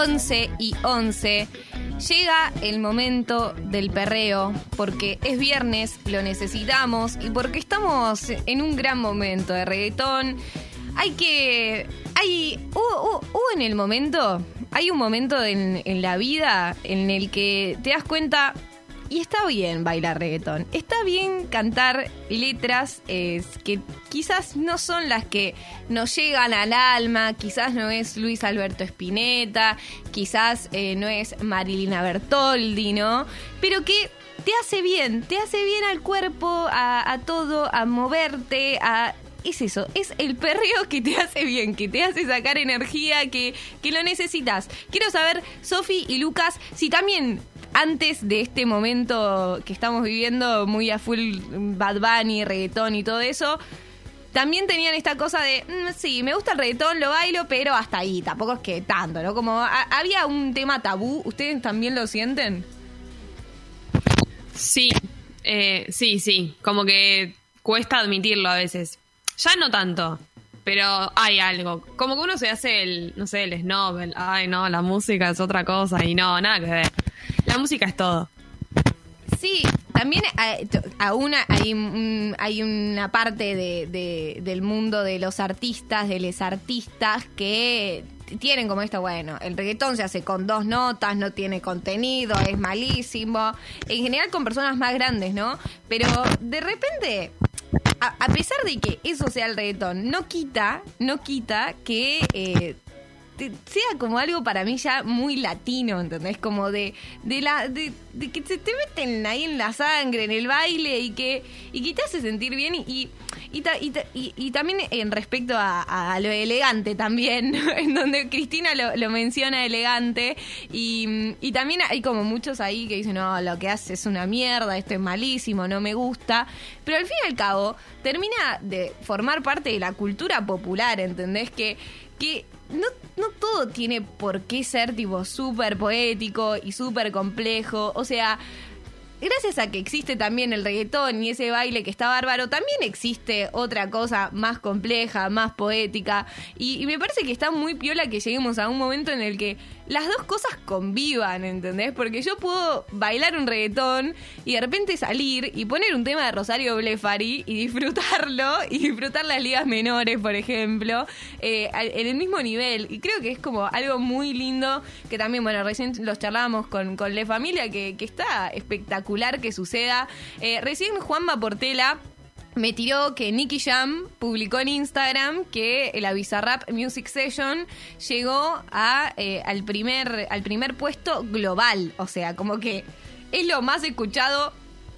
11 y 11. Llega el momento del perreo, porque es viernes, lo necesitamos y porque estamos en un gran momento de reggaetón. Hay que. Hay. Hubo, en el momento. Hay un momento en, en la vida en el que te das cuenta y está bien bailar reggaetón. Está bien cantar letras que quizás no son las que nos llegan al alma, quizás no es Luis Alberto Spinetta, quizás eh, no es Marilina Bertoldi, ¿no? Pero que te hace bien, te hace bien al cuerpo, a, todo, a moverte, a es eso, es el perreo que te hace bien, que te hace sacar energía, que, que lo necesitas. Quiero saber, Sofi y Lucas, si también antes de este momento que estamos viviendo, muy a full Bad Bunny, reggaetón y todo eso, también tenían esta cosa de, mm, sí, me gusta el reggaetón, lo bailo, pero hasta ahí, tampoco es que tanto, ¿no? Como había un tema tabú, ¿ustedes también lo sienten? Sí, eh, sí, sí, como que cuesta admitirlo a veces. Ya no tanto, pero hay algo. Como que uno se hace el, no sé, el snob, ay no, la música es otra cosa y no, nada que ver. La música es todo. Sí, también hay, hay, hay una parte de, del mundo de los artistas, de los artistas que tienen como esto, bueno, el reggaetón se hace con dos notas, no tiene contenido, es malísimo. En general con personas más grandes, ¿no? Pero de repente, a, pesar de que eso sea el reggaetón, no quita, no quita que eh, sea como algo para mí ya muy latino, ¿entendés? Como de, de la, de, que se te meten ahí en la sangre, en el baile y que, y que te hace sentir bien y, y, también en respecto a, lo elegante también, en donde Cristina lo, menciona elegante y, y, también hay como muchos ahí que dicen, no, lo que hace es una mierda, esto es malísimo, no me gusta, pero al fin y al cabo termina de formar parte de la cultura popular, ¿entendés? Que, que no, no todo tiene por qué ser tipo súper poético y súper complejo. O sea, gracias a que existe también el reggaetón y ese baile que está bárbaro, también existe otra cosa más compleja, más poética. Y, me parece que está muy piola que lleguemos a un momento en el que las dos cosas convivan, ¿entendés? Porque yo puedo bailar un reggaetón y de repente salir y poner un tema de Rosario Blefari y disfrutarlo y disfrutar las ligas menores, por ejemplo, eh, en el mismo nivel. Y creo que es como algo muy lindo que también, bueno, recién los charlábamos con, con Le Familia, que, que está espectacular que suceda. Eh, recién Juanma Portela me tiró que Nicky Jam publicó en Instagram que la Bizarrap Music Session llegó a, eh, al, primer, al primer puesto global. O sea, como que es lo más escuchado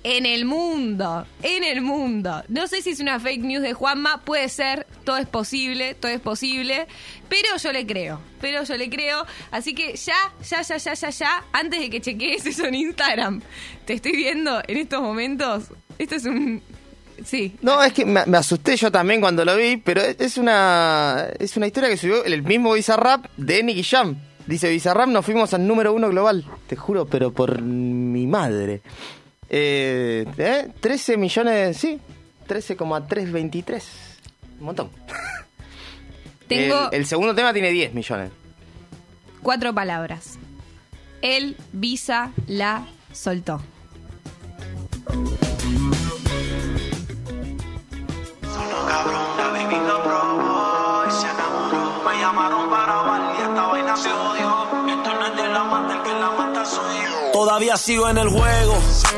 en el mundo, en el mundo. No sé si es una fake news de Juanma, puede ser, todo es posible, todo es posible, pero yo le creo, pero yo le creo. Así que ya, ya, ya, ya, ya, ya, antes de que chequees eso en Instagram, te estoy viendo en estos momentos, esto es un... Sí. No, es que me, asusté yo también cuando lo vi, pero es una, es una historia que subió el mismo Bizarrap de Nicky Jam. Dice Bizarrap, nos fuimos al número uno global. Te juro, pero por mi madre. Eh, ¿eh? 13 millones, sí, 13,323. Un montón. Tengo el, segundo tema tiene 10 millones. Cuatro palabras. El Visa la soltó. cabrón, la baby lo probó y se enamoró. Me llamaron para bailar y esta vaina se odió. Esto no es de la mata, el que la mata soy yo. Todavía sigo en el juego.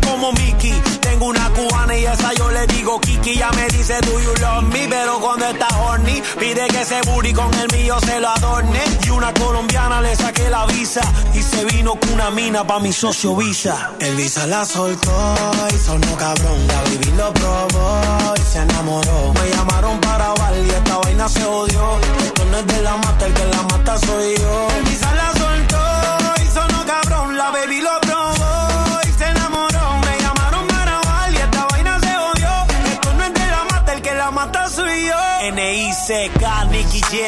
como Mickey una cubana y esa yo le digo Kiki. Ya me dice, do you love me? Pero cuando está horny, pide que ese booty con el mío se lo adorne. Y una colombiana le saqué la visa y se vino con una mina pa' mi socio Visa. El Visa la soltó y sonó cabrón. La baby lo probó y se enamoró. Me llamaron para bailar y esta vaina se odió. Esto no es de la mata, el que la mata soy yo. El Visa la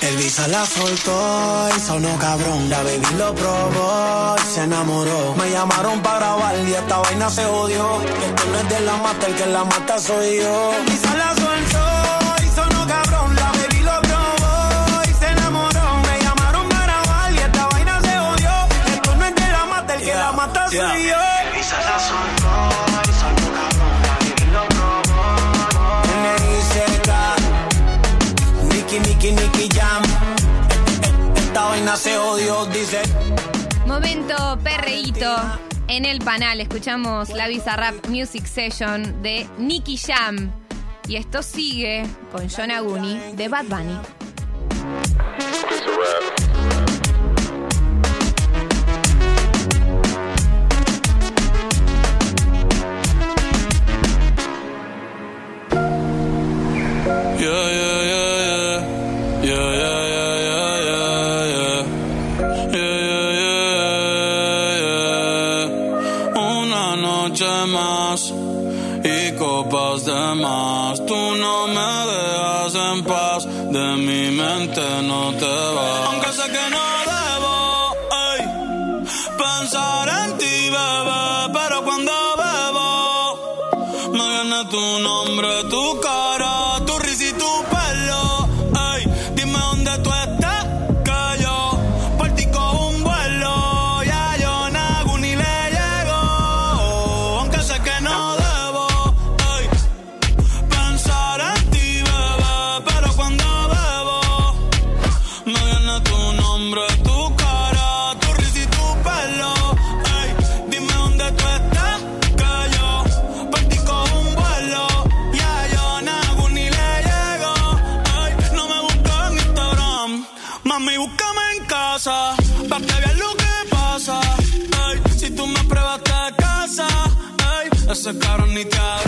El visa la soltó y sonó cabrón. La baby lo probó y se enamoró. Me llamaron para grabar y esta vaina se odió. Esto no es de la mata, el que la mata soy yo. El visa la soltó y sonó cabrón. La baby lo probó y se enamoró. Me llamaron para grabar y esta vaina se odió. Esto no es de la mata, el que la mata soy yo. Momento perreíto en el panel. Escuchamos la Bizarrap Music Session de Nicky Jam. Y esto sigue con John Aguni de Bad Bunny. Ey, ese cabrón ni te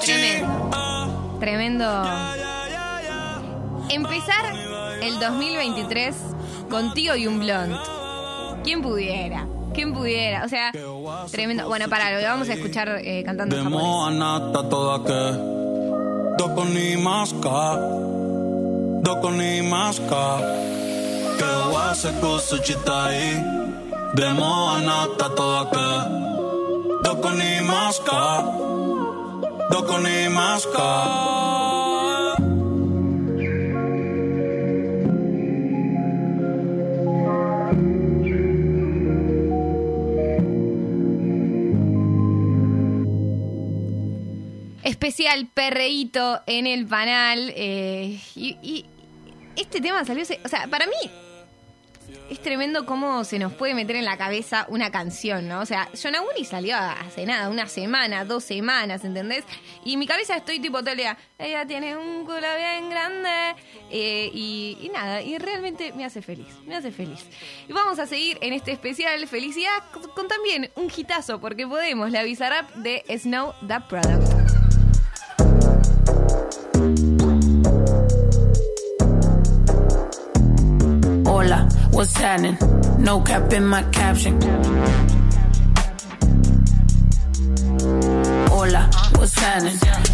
Tremendo. Tremendo. Empezar el 2023 contigo y un blond. ¿Quién pudiera? ¿Quién pudiera? O sea, tremendo. Bueno, para, lo que vamos a escuchar eh, cantando en japonés. De moa nata toda que Doko ni maska Especial perreíto en el panal. Eh, y, y, este tema salió. O sea, para mí es tremendo cómo se nos puede meter en la cabeza una canción, ¿no? O sea, Yonaguni salió hace nada, una semana, dos semanas, ¿entendés? Y mi cabeza estoy tipo todo el día, ella tiene un culo bien grande. eh, y, nada, y realmente me hace feliz, me hace feliz. Y vamos a seguir en este especial Felicidad con, con también un hitazo, porque podemos, la Bizarrap de Snow The Product. What's happening? No cap in my caption. Hola, what's happening?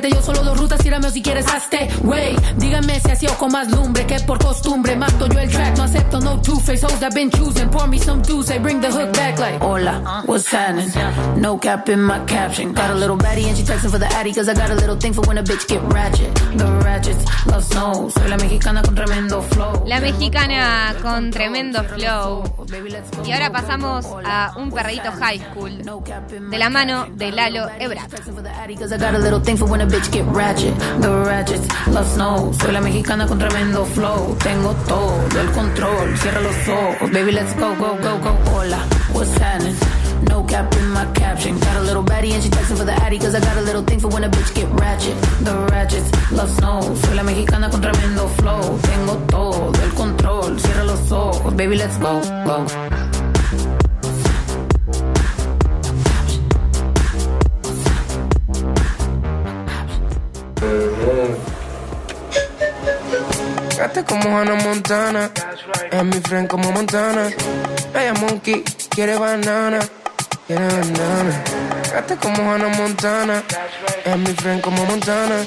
te yo solo dos rutas, tírame o si quieres hazte. Wey, díganme si así o con más lumbre. Que por costumbre mato yo el track. No acepto no two-face hoes that been choosing. Pour me some juice, I bring the hook back like. Hola, what's happening? No cap in my caption. Got a little baddie and she texting for the addy. Cause I got a little thing for when a bitch get ratchet. The ratchets love snow. Soy la mexicana con tremendo flow. La mexicana con tremendo flow. Y ahora pasamos a un perreíto high school de la mano de Lalo snow. Soy la mexicana con tremendo flow. Tengo todo el control. Cierra los ojos. Baby, let's go, go, go, go. Hola, what's happening? No cap in my caption. Got a little baddie and she texting for the addy. Cause I got a little thing for when a bitch get ratchet. The ratchets love snow. Soy la mexicana con tremendo flow. Tengo todo el control. Cierra los ojos. Baby, let's go, go. Gata como Hannah Montana. Es mi friend como Montana. Ella monkey, quiere banana. Quiere banana. Gata como Hannah Montana. Es mi friend como Montana.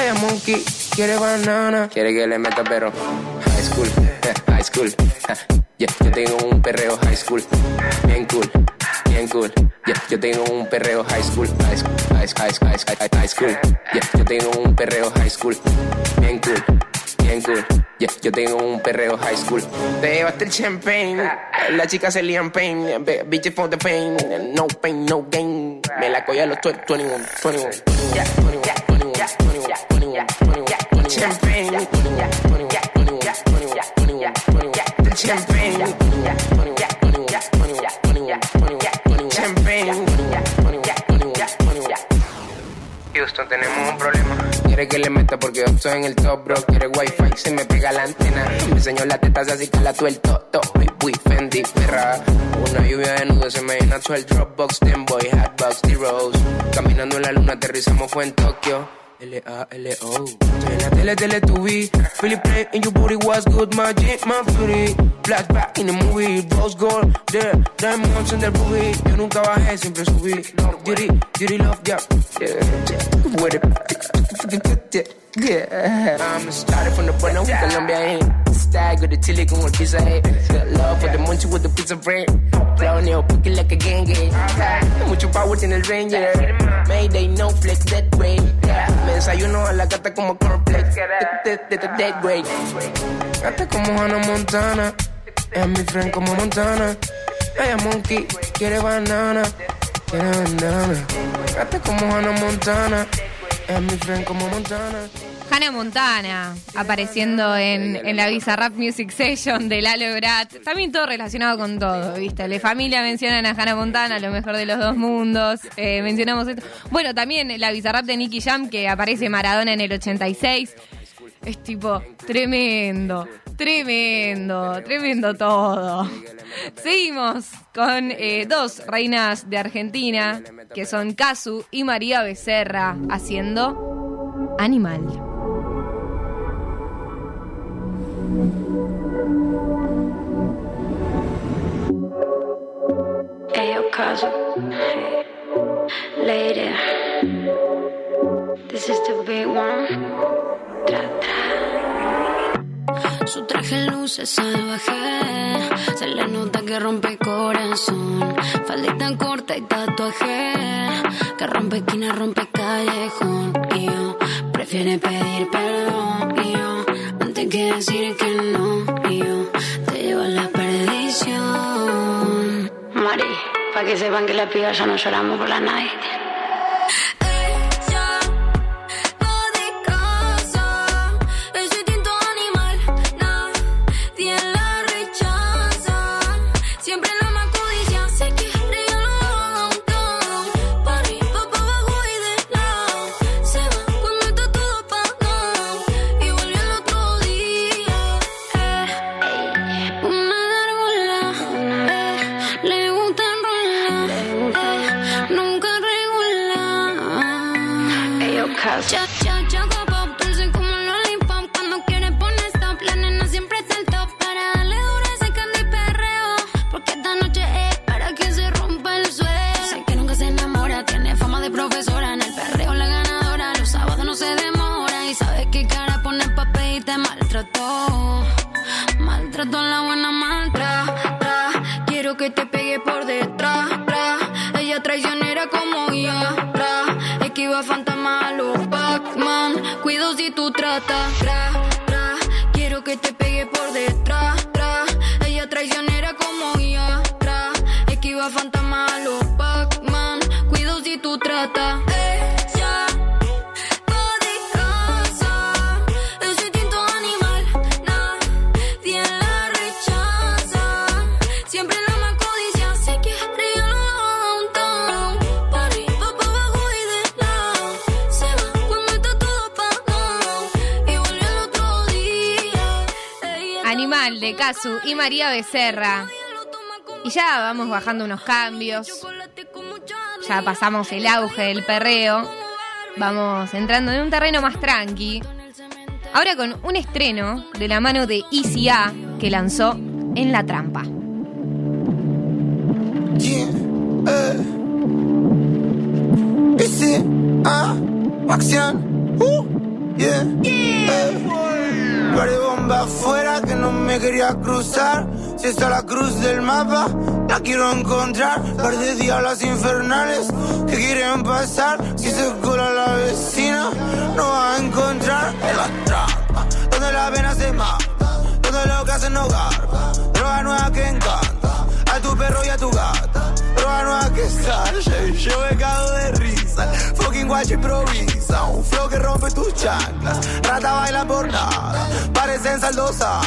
Ella monkey, quiere banana. Quiere que le meta pero high school, high school. yeah, yo tengo un perreo high school. Bien cool, bien cool. Yeah, yo tengo un perreo high school, high school, high school, high school. Yeah, yo tengo un perreo high school. Bien cool bien cool. Yeah, yo tengo un perreo high school. Te llevaste el champagne. La chica se lían pain. Bitches for the pain. No pain, no gain. Me la a los 21, 21, 21. Yeah, 21, 21, 21, 21, 21. Champagne. 21, 21, 21, 21, 21, 21. The champagne. 21, 21, 21, 21, 21. Champagne. 21, 21, 21. Houston, tenemos un problema. Quiere que le meta porque yo estoy en el top, bro. Quiere wifi, se me pega la antena. Me enseñó la teta, así que la tuerto. Top, Wii, Fendi, perra. Una lluvia de nudos se me todo el Dropbox, Ten Boy, Hatbox, D-Rose. Caminando en la luna, aterrizamos fue en Tokio. L-A-L-O. En la tele, tele, tu vi. Philip Play and your booty was good, my G, my beauty. Flashback in the movie, rose gold, there, diamonds in the ruby. Yo nunca bajé, siempre subí. Duty, duty, love, yeah. Yeah, yeah. With. Yeah. I'm started from the bottom, we Colombia ain't. Stag with the con el pizza head. Got love for the munchie with the pizza bread. Clowneo, pique like a gang gang. Mucho power en el Ranger. Mayday, no flex, dead way. Me desayuno a la gata como de dead grade. Gata como Hannah Montana. Es mi friend como Montana. Ella monkey, quiere banana. Quiere banana. Gata como Hannah Montana. Hannah Montana apareciendo en, en la Bizarrap Music Session de Lalo Grat. También todo relacionado con todo, ¿viste? La familia mencionan a Hannah Montana, lo mejor de los dos mundos. Eh, mencionamos esto. Bueno, también la Bizarrap de Nicky Jam, que aparece Maradona en el 86. Es tipo tremendo, tremendo, tremendo todo. Seguimos con eh, dos reinas de Argentina, que son Casu y María Becerra, haciendo Animal. This is the big one. Tra, tra. Su traje luce salvaje. Se le nota que rompe corazón. Faldita corta y tatuaje. Que rompe esquina, rompe callejón. Y yo prefiere pedir perdón. Y yo antes que decir que no. Y yo te llevo a la perdición. Mari, para que sepan que las pibas ya no lloramos por la night. Jack. Cuido si tú tratas. tra, tra. Quiero que te pegue por detrás. tra. Ella traicionera como ya. tra. Esquiva fantasma a los Pac-Man. Cuido si tú tratas. Casu y María Becerra. Y ya vamos bajando unos cambios. Ya pasamos el auge del perreo. Vamos entrando en un terreno más tranqui. Ahora con un estreno de la mano de Easy A que lanzó En la Trampa. Eh. Bomba afuera que no me quería cruzar. Si está la cruz del mapa, la quiero encontrar. Par de diablas infernales que quieren pasar. Si se cola la vecina, no va a encontrar en la. Donde la pena se mata, donde lo que hacen no garpa. Droga nueva que encanta, a tu perro y a tu gata. Nueva que sale, yo me cago de risa. Fucking guacho improvisa, un flow que rompe tus chanclas. Rata baila por nada, parecen saldosas.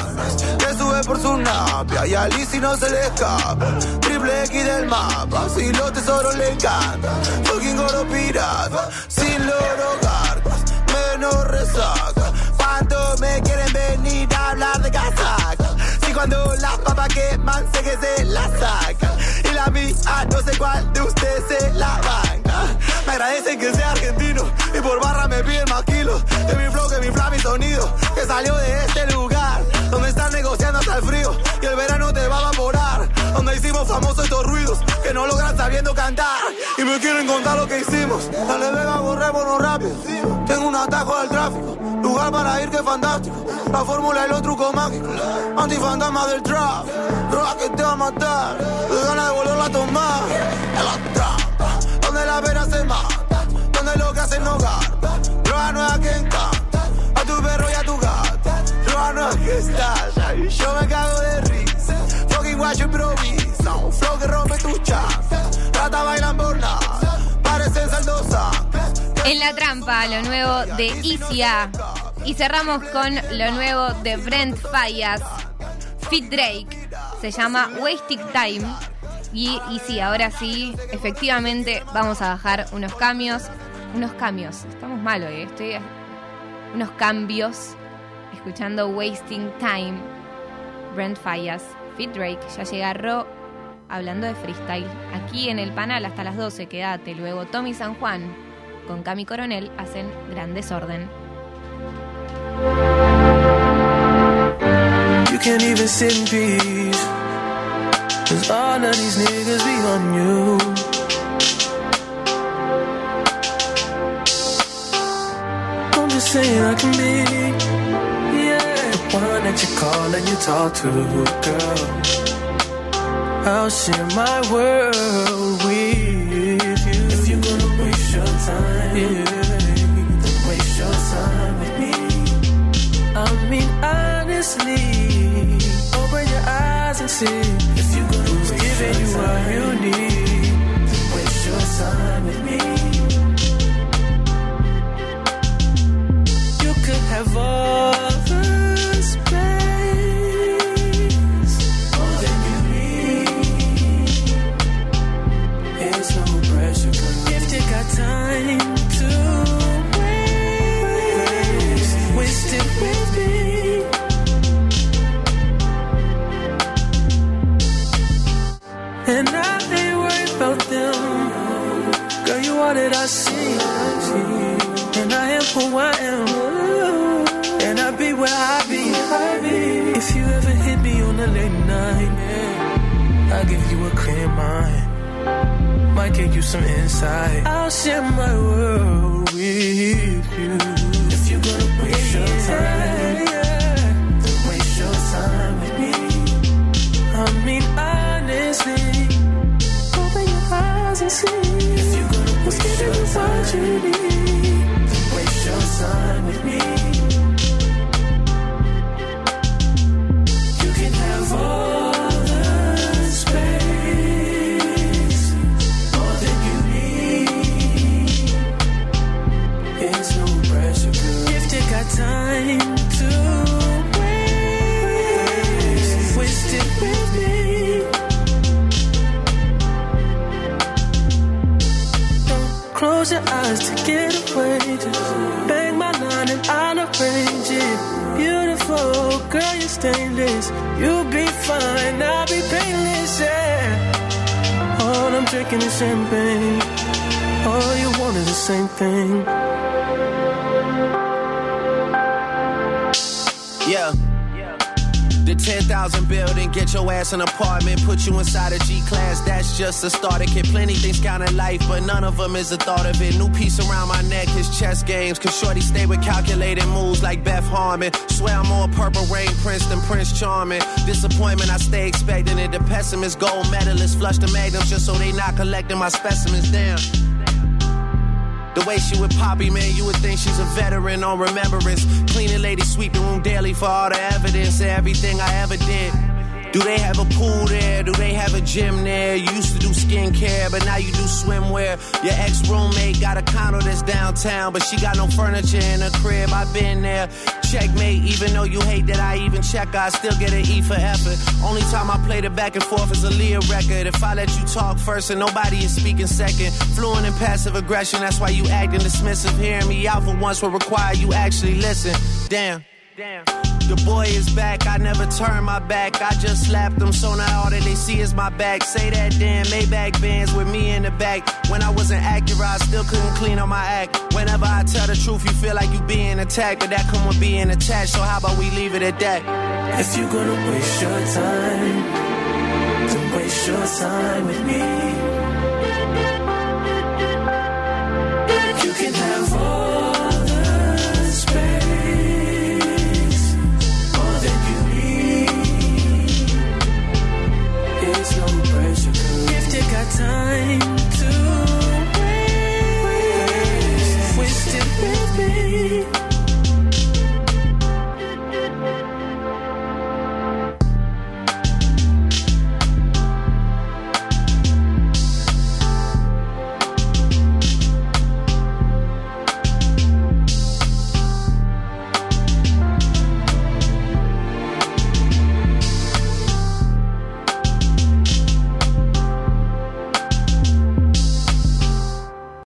Que sube por su napia y a Lizzy no se le escapa. Triple X del mapa, si los tesoros le encantan. Fucking oro pirata, sin loro garcas, menos resaca. ¿Cuánto me quieren venir a hablar de casaca? Si cuando las papas queman sé que se la sacan Y la mía no sé cuál de ustedes se la banca Me agradecen que sea argentino Y por barra me piden más kilos. De mi flow, que mi fla, mi sonido Que salió de este hicimos famosos estos ruidos Que no logran sabiendo cantar. Y me quieren contar lo que hicimos. Dale vega, borrémonos rápido. Tengo un atajo al tráfico. Lugar para ir que fantástico. La fórmula y los trucos mágicos Antifantasma del trap. Droga que te va a matar. De ganas de volverla a tomar. En Donde la pena se mata. Donde lo que hacen no garpa Droga nueva que encanta A tu perro y a tu gata. Droga nueva que estalla yo me cago flow que rompe tu. Rata bailan nada, parecen saldosa. En la trampa, lo nuevo de Easy A. Y cerramos con lo nuevo de Brent Fallas, Fit Drake. Se llama Wasting Time. Y, sí, ahora sí, efectivamente vamos a bajar unos cambios. Unos cambios. Estamos mal hoy, ¿eh? estoy. Unos cambios. Escuchando Wasting Time. Brent Fallas, Fit Drake. Ya llega Ro hablando de freestyle. Aquí en el panel hasta las 12, quédate. Luego Tommy San Juan con Cami Coronel hacen gran desorden. You can't even sit in peace. Cause all of these niggas be on you. I'm just saying I can be, yeah, the one that you call and you talk to, girl. I'll share my world with you. If you're gonna waste your time, yeah, then waste your time with me. I mean, honestly, open your eyes and see if you're gonna who's giving you what you need. Then waste your time with me. You'll be fine, I'll be painless, yeah. All I'm drinking is champagne. All you want is the same thing. Yeah. The 10,000 building, get your ass an apartment, put you inside a G class. That's just a starter kit. Plenty things count in life, but none of them is a thought of it. New piece around my neck is chess games. Cause Shorty stay with calculated moves like Beth Harmon. Swear I'm more purple rain prince than Prince Charming. Disappointment, I stay expecting it. The pessimist, gold medalist, flush the magnums just so they not collecting my specimens. Damn. The way she with Poppy, man, you would think she's a veteran on remembrance. Cleaning lady, sweep the room daily for all the evidence of everything I ever did. Do they have a pool there? Do they gym there? You used to do skincare, but now you do swimwear. Your ex roommate got a condo that's downtown, but she got no furniture in her crib. I've been there. Checkmate, even though you hate that I even check, I still get an E for effort. Only time I played it back and forth is a Leah record. If I let you talk first and nobody is speaking second, fluent in passive aggression, that's why you acting dismissive. Hearing me out for once will require you actually listen. Damn. The boy is back, I never turn my back. I just slapped them, so now all that they see is my back. Say that damn Maybach bands with me in the back. When I wasn't accurate, I still couldn't clean up my act. Whenever I tell the truth, you feel like you being attacked, but that come with being attached. So how about we leave it at that? If you're gonna waste your time, then waste your time with me.